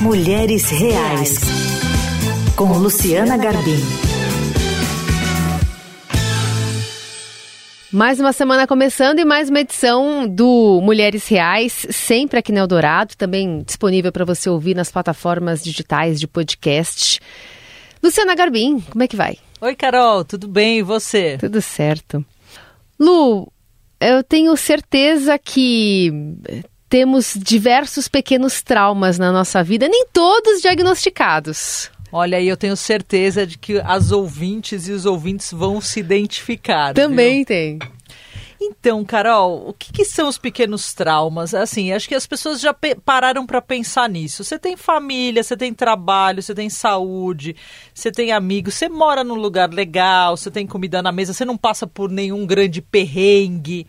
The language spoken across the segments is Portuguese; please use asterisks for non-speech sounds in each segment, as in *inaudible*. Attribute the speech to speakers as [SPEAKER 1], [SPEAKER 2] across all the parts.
[SPEAKER 1] Mulheres Reais, com Luciana Garbim.
[SPEAKER 2] Mais uma semana começando e mais uma edição do Mulheres Reais, sempre aqui no Eldorado, também disponível para você ouvir nas plataformas digitais de podcast. Luciana Garbim, como é que vai?
[SPEAKER 3] Oi, Carol, tudo bem e você?
[SPEAKER 2] Tudo certo. Lu, eu tenho certeza que temos diversos pequenos traumas na nossa vida, nem todos diagnosticados.
[SPEAKER 3] Olha, aí eu tenho certeza de que as ouvintes e os ouvintes vão se identificar.
[SPEAKER 2] Também
[SPEAKER 3] viu?
[SPEAKER 2] tem.
[SPEAKER 3] Então, Carol, o que, que, são os pequenos traumas? Assim, acho que as pessoas já pararam para pensar nisso. Você tem família, você tem trabalho, você tem saúde, você tem amigos, você mora num lugar legal, você tem comida na mesa, você não passa por nenhum grande perrengue.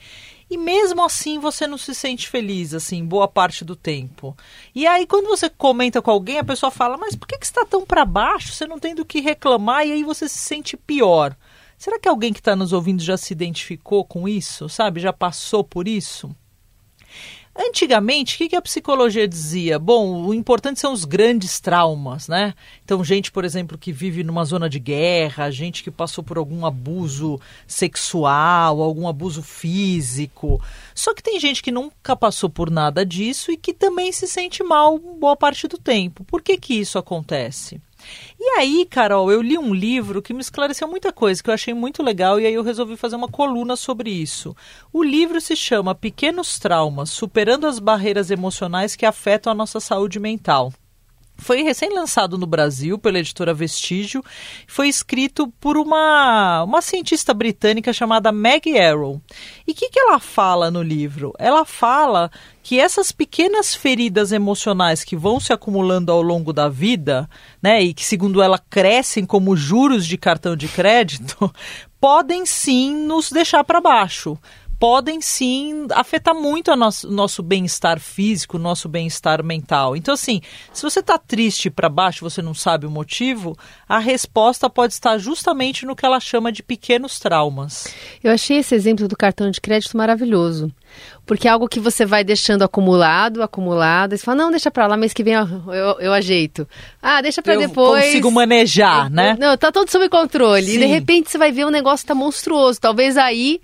[SPEAKER 3] E mesmo assim você não se sente feliz, assim, boa parte do tempo. E aí, quando você comenta com alguém, a pessoa fala: Mas por que, que está tão para baixo? Você não tem do que reclamar, e aí você se sente pior. Será que alguém que está nos ouvindo já se identificou com isso? Sabe? Já passou por isso? Antigamente, o que, a psicologia dizia? Bom, o importante são os grandes traumas, né? Então, gente, por exemplo, que vive numa zona de guerra, gente que passou por algum abuso sexual, algum abuso físico. Só que tem gente que nunca passou por nada disso e que também se sente mal boa parte do tempo. Por que, que isso acontece? E aí, Carol, eu li um livro que me esclareceu muita coisa, que eu achei muito legal, e aí eu resolvi fazer uma coluna sobre isso. O livro se chama Pequenos Traumas Superando as Barreiras Emocionais que Afetam a Nossa Saúde Mental. Foi recém-lançado no Brasil pela editora Vestígio. Foi escrito por uma, uma cientista britânica chamada Meg Arrow. E o que, que ela fala no livro? Ela fala que essas pequenas feridas emocionais que vão se acumulando ao longo da vida, né, e que segundo ela crescem como juros de cartão de crédito, *laughs* podem sim nos deixar para baixo podem sim afetar muito o nosso, nosso bem-estar físico, o nosso bem-estar mental. Então, assim, se você está triste para baixo, você não sabe o motivo, a resposta pode estar justamente no que ela chama de pequenos traumas.
[SPEAKER 2] Eu achei esse exemplo do cartão de crédito maravilhoso. Porque é algo que você vai deixando acumulado, acumulado, e você fala, não, deixa pra lá, mês que vem eu, eu, eu ajeito. Ah, deixa pra
[SPEAKER 3] eu
[SPEAKER 2] depois.
[SPEAKER 3] consigo manejar, né?
[SPEAKER 2] Não, tá tudo sob controle. Sim. E de repente você vai ver um negócio que tá monstruoso. Talvez aí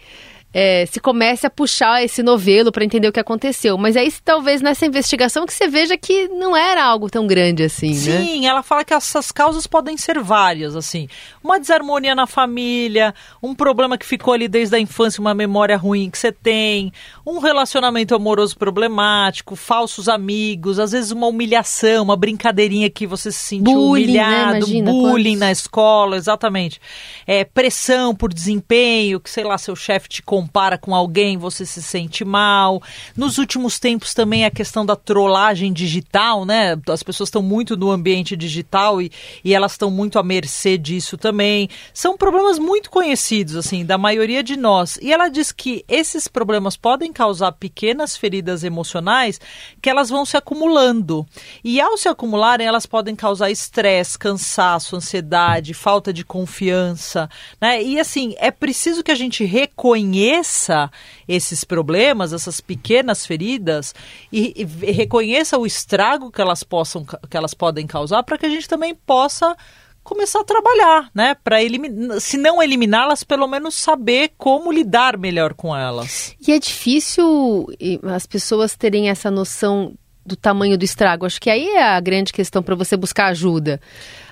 [SPEAKER 2] é, se comece a puxar esse novelo para entender o que aconteceu. Mas aí talvez nessa investigação que você veja que não era algo tão grande assim,
[SPEAKER 3] Sim,
[SPEAKER 2] né?
[SPEAKER 3] Sim, ela fala que essas causas podem ser várias, assim. Uma desarmonia na família, um problema que ficou ali desde a infância, uma memória ruim que você tem, um relacionamento amoroso problemático, falsos amigos, às vezes uma humilhação, uma brincadeirinha que você se sentiu
[SPEAKER 2] bullying, né?
[SPEAKER 3] humilhado,
[SPEAKER 2] né? Imagina,
[SPEAKER 3] bullying
[SPEAKER 2] quantos...
[SPEAKER 3] na escola, exatamente. É, pressão por desempenho, que sei lá, seu chefe te compara com alguém, você se sente mal. Nos últimos tempos também a questão da trollagem digital, né? As pessoas estão muito no ambiente digital e, e elas estão muito à mercê disso também. São problemas muito conhecidos, assim, da maioria de nós. E ela diz que esses problemas podem causar pequenas feridas emocionais que elas vão se acumulando. E ao se acumularem, elas podem causar estresse, cansaço, ansiedade, falta de confiança, né? E assim, é preciso que a gente reconheça reconheça esses problemas, essas pequenas feridas e, e reconheça o estrago que elas possam que elas podem causar para que a gente também possa começar a trabalhar, né? Para eliminar, se não eliminá-las, pelo menos saber como lidar melhor com elas.
[SPEAKER 2] E é difícil as pessoas terem essa noção do tamanho do estrago. Acho que aí é a grande questão para você buscar ajuda.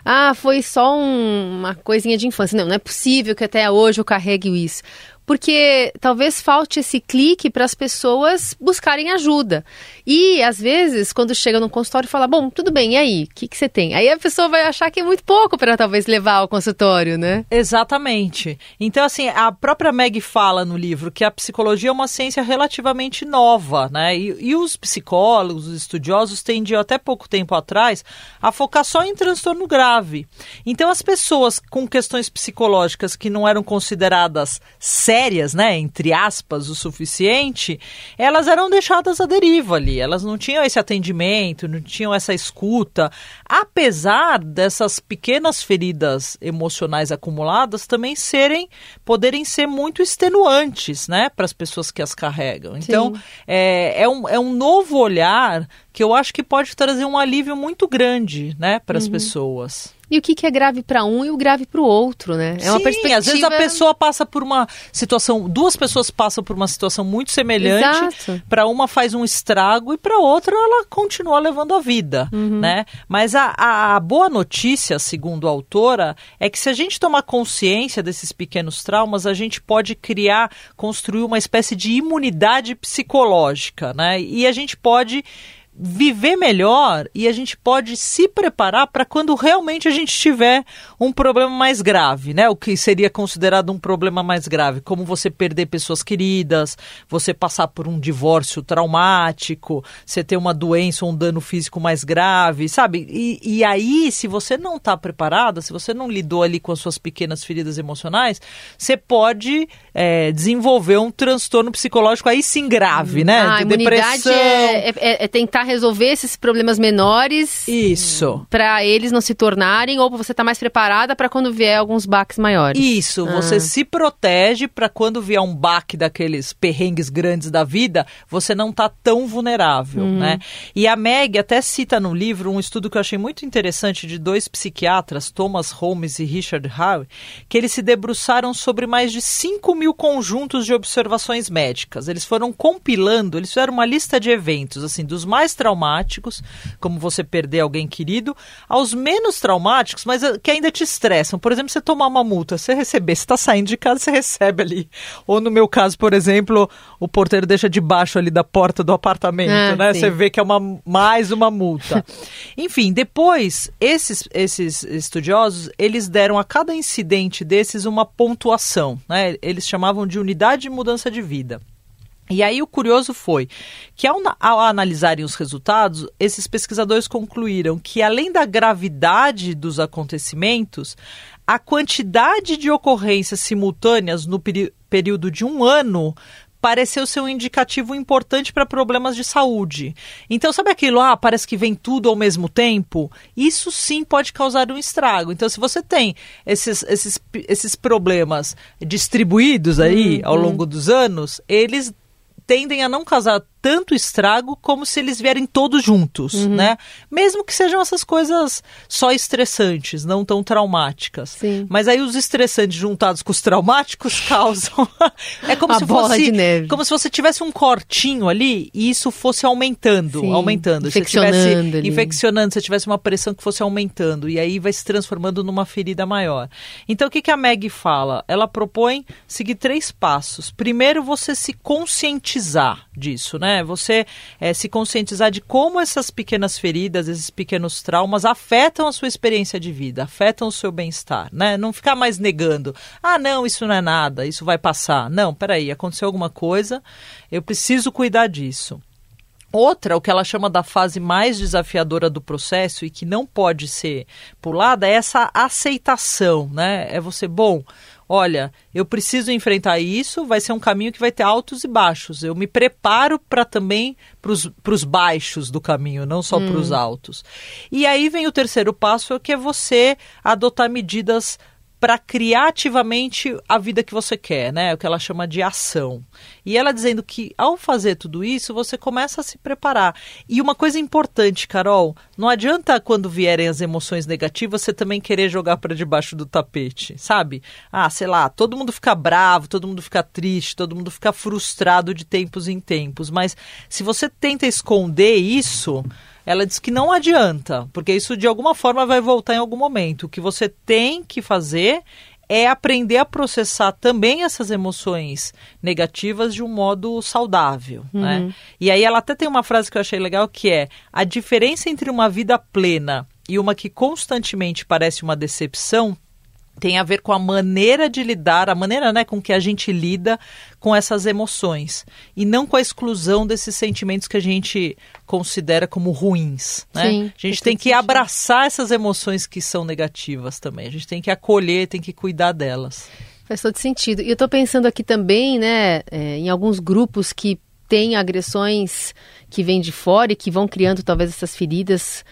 [SPEAKER 2] Ah, foi só um, uma coisinha de infância. Não, não é possível que até hoje eu carregue isso porque talvez falte esse clique para as pessoas buscarem ajuda. E, às vezes, quando chega no consultório, fala: Bom, tudo bem, e aí? O que, que você tem? Aí a pessoa vai achar que é muito pouco para talvez levar ao consultório, né?
[SPEAKER 3] Exatamente. Então, assim, a própria Meg fala no livro que a psicologia é uma ciência relativamente nova, né? E, e os psicólogos, os estudiosos, tendiam até pouco tempo atrás a focar só em transtorno grave. Então, as pessoas com questões psicológicas que não eram consideradas sérias, sérias, né, entre aspas, o suficiente, elas eram deixadas à deriva ali. Elas não tinham esse atendimento, não tinham essa escuta, apesar dessas pequenas feridas emocionais acumuladas também serem, poderem ser muito extenuantes, né, para as pessoas que as carregam. Então, é, é, um, é um novo olhar que eu acho que pode trazer um alívio muito grande, né, para as uhum. pessoas.
[SPEAKER 2] E o que, que é grave para um e o grave para o outro, né?
[SPEAKER 3] É uma Sim, perspectiva... às vezes a pessoa passa por uma situação, duas pessoas passam por uma situação muito semelhante, para uma faz um estrago e para outra ela continua levando a vida, uhum. né? Mas a, a, a boa notícia, segundo a autora, é que se a gente tomar consciência desses pequenos traumas, a gente pode criar, construir uma espécie de imunidade psicológica, né? E a gente pode viver melhor e a gente pode se preparar para quando realmente a gente tiver um problema mais grave, né? O que seria considerado um problema mais grave, como você perder pessoas queridas, você passar por um divórcio traumático, você ter uma doença ou um dano físico mais grave, sabe? E, e aí, se você não está preparada, se você não lidou ali com as suas pequenas feridas emocionais, você pode é, desenvolver um transtorno psicológico aí sim grave, né?
[SPEAKER 2] Ah, De depressão. É, é, é tentar resolver esses problemas menores.
[SPEAKER 3] Isso.
[SPEAKER 2] Para eles não se tornarem, ou você tá mais preparada para quando vier alguns baques maiores.
[SPEAKER 3] Isso, ah. você se protege para quando vier um baque daqueles perrengues grandes da vida, você não tá tão vulnerável, uhum. né? E a Meg até cita no livro um estudo que eu achei muito interessante de dois psiquiatras, Thomas Holmes e Richard Howe, que eles se debruçaram sobre mais de 5 mil conjuntos de observações médicas. Eles foram compilando, eles fizeram uma lista de eventos, assim, dos mais mais traumáticos, como você perder alguém querido, aos menos traumáticos, mas eh, que ainda te estressam. Por exemplo, você tomar uma multa, você receber, você está saindo de casa, você recebe ali. Ou no meu caso, por exemplo, o porteiro deixa debaixo ali da porta do apartamento, ah, né? Sim. Você vê que é uma, mais uma multa. *laughs* Enfim, depois, esses, esses estudiosos, eles deram a cada incidente desses uma pontuação, né? Eles chamavam de unidade de mudança de vida. E aí o curioso foi que ao, ao, analisarem os resultados, esses pesquisadores concluíram que além da gravidade dos acontecimentos, a quantidade de ocorrências simultâneas no período de um ano pareceu ser um indicativo importante para problemas de saúde. Então, sabe aquilo, ah, parece que vem tudo ao mesmo tempo? Isso sim pode causar um estrago. Então, se você tem esses, esses, esses problemas distribuídos aí uhum. ao longo dos anos, eles tendem a não causar tanto estrago como se eles vierem todos juntos, uhum. né? Mesmo que sejam essas coisas só estressantes, não tão traumáticas.
[SPEAKER 2] Sim.
[SPEAKER 3] Mas aí os estressantes juntados com os traumáticos *laughs* causam *laughs* é como
[SPEAKER 2] A
[SPEAKER 3] se
[SPEAKER 2] bola
[SPEAKER 3] fosse
[SPEAKER 2] de neve.
[SPEAKER 3] como se você tivesse um cortinho ali e isso fosse aumentando,
[SPEAKER 2] Sim.
[SPEAKER 3] aumentando,
[SPEAKER 2] infeccionando,
[SPEAKER 3] se
[SPEAKER 2] tivesse ali.
[SPEAKER 3] infeccionando, se tivesse uma pressão que fosse aumentando e aí vai se transformando numa ferida maior. Então o que que a Meg fala? Ela propõe seguir três passos. Primeiro você se conscientizar disso, né? Né? Você é, se conscientizar de como essas pequenas feridas, esses pequenos traumas afetam a sua experiência de vida, afetam o seu bem-estar, né? Não ficar mais negando, ah, não, isso não é nada, isso vai passar. Não, peraí, aconteceu alguma coisa, eu preciso cuidar disso. Outra, o que ela chama da fase mais desafiadora do processo e que não pode ser pulada, é essa aceitação, né? É você, bom, olha, eu preciso enfrentar isso, vai ser um caminho que vai ter altos e baixos. Eu me preparo para também para os baixos do caminho, não só hum. para os altos. E aí vem o terceiro passo, que é você adotar medidas para criar ativamente a vida que você quer, né? O que ela chama de ação. E ela dizendo que ao fazer tudo isso, você começa a se preparar. E uma coisa importante, Carol, não adianta quando vierem as emoções negativas você também querer jogar para debaixo do tapete, sabe? Ah, sei lá, todo mundo fica bravo, todo mundo fica triste, todo mundo fica frustrado de tempos em tempos, mas se você tenta esconder isso, ela diz que não adianta, porque isso de alguma forma vai voltar em algum momento. O que você tem que fazer é aprender a processar também essas emoções negativas de um modo saudável, uhum. né? E aí ela até tem uma frase que eu achei legal que é: a diferença entre uma vida plena e uma que constantemente parece uma decepção tem a ver com a maneira de lidar, a maneira né, com que a gente lida com essas emoções e não com a exclusão desses sentimentos que a gente considera como ruins. Né? Sim, a gente tem que abraçar essas emoções que são negativas também. A gente tem que acolher, tem que cuidar delas.
[SPEAKER 2] Faz todo sentido. E eu estou pensando aqui também, né, é, em alguns grupos que têm agressões que vêm de fora e que vão criando talvez essas feridas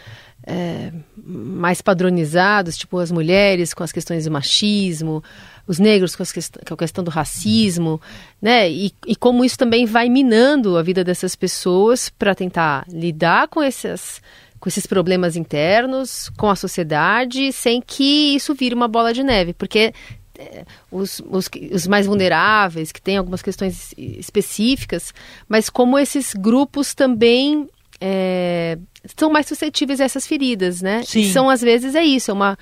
[SPEAKER 2] é, mais padronizados, tipo as mulheres com as questões do machismo, os negros com, quest com a questão do racismo, né? E, e, como isso também vai minando a vida dessas pessoas para tentar lidar com esses, com esses problemas internos, com a sociedade, sem que isso vire uma bola de neve, porque é, os, os, os, mais vulneráveis, que têm algumas questões específicas, mas como esses grupos também é, são mais suscetíveis a essas feridas, né?
[SPEAKER 3] Sim.
[SPEAKER 2] E são, às vezes, é isso, é uma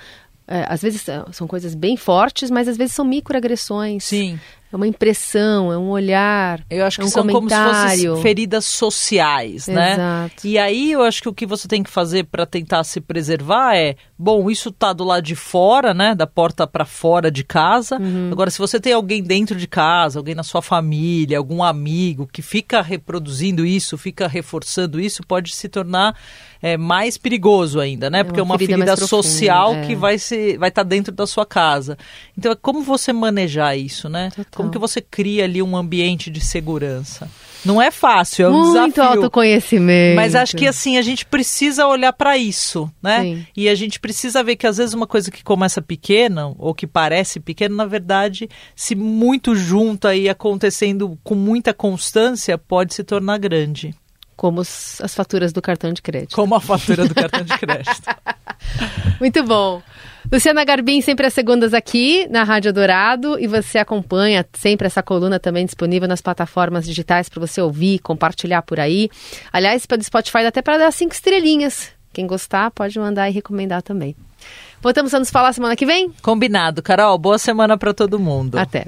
[SPEAKER 2] é, às vezes são coisas bem fortes, mas às vezes são microagressões.
[SPEAKER 3] Sim.
[SPEAKER 2] É uma impressão, é um olhar.
[SPEAKER 3] Eu acho que
[SPEAKER 2] é um
[SPEAKER 3] são
[SPEAKER 2] comentário.
[SPEAKER 3] como se fossem feridas sociais, né?
[SPEAKER 2] Exato.
[SPEAKER 3] E aí eu acho que o que você tem que fazer para tentar se preservar é, bom, isso tá do lado de fora, né? Da porta para fora de casa.
[SPEAKER 2] Uhum.
[SPEAKER 3] Agora, se você tem alguém dentro de casa, alguém na sua família, algum amigo que fica reproduzindo isso, fica reforçando isso, pode se tornar é, mais perigoso ainda, né?
[SPEAKER 2] É
[SPEAKER 3] Porque é
[SPEAKER 2] uma ferida
[SPEAKER 3] ferida,
[SPEAKER 2] mais profunda,
[SPEAKER 3] social
[SPEAKER 2] é.
[SPEAKER 3] que vai se vai estar dentro da sua casa. Então, é como você manejar isso, né?
[SPEAKER 2] Total.
[SPEAKER 3] Como que você cria ali um ambiente de segurança? Não é fácil, é um
[SPEAKER 2] Muito
[SPEAKER 3] desafio.
[SPEAKER 2] autoconhecimento.
[SPEAKER 3] Mas acho que assim, a gente precisa olhar para isso, né?
[SPEAKER 2] Sim.
[SPEAKER 3] E a gente precisa ver que às vezes uma coisa que começa pequena ou que parece pequena, na verdade, se muito junta e acontecendo com muita constância, pode se tornar grande.
[SPEAKER 2] Como as faturas do cartão de crédito.
[SPEAKER 3] Como a fatura do cartão de crédito. *laughs*
[SPEAKER 2] Muito bom. Luciana Garbim, sempre às segundas aqui na Rádio Dourado. E você acompanha sempre essa coluna também disponível nas plataformas digitais para você ouvir, compartilhar por aí. Aliás, pelo Spotify dá até para dar cinco estrelinhas. Quem gostar pode mandar e recomendar também. Voltamos a nos falar semana que vem?
[SPEAKER 3] Combinado, Carol. Boa semana para todo mundo.
[SPEAKER 2] Até.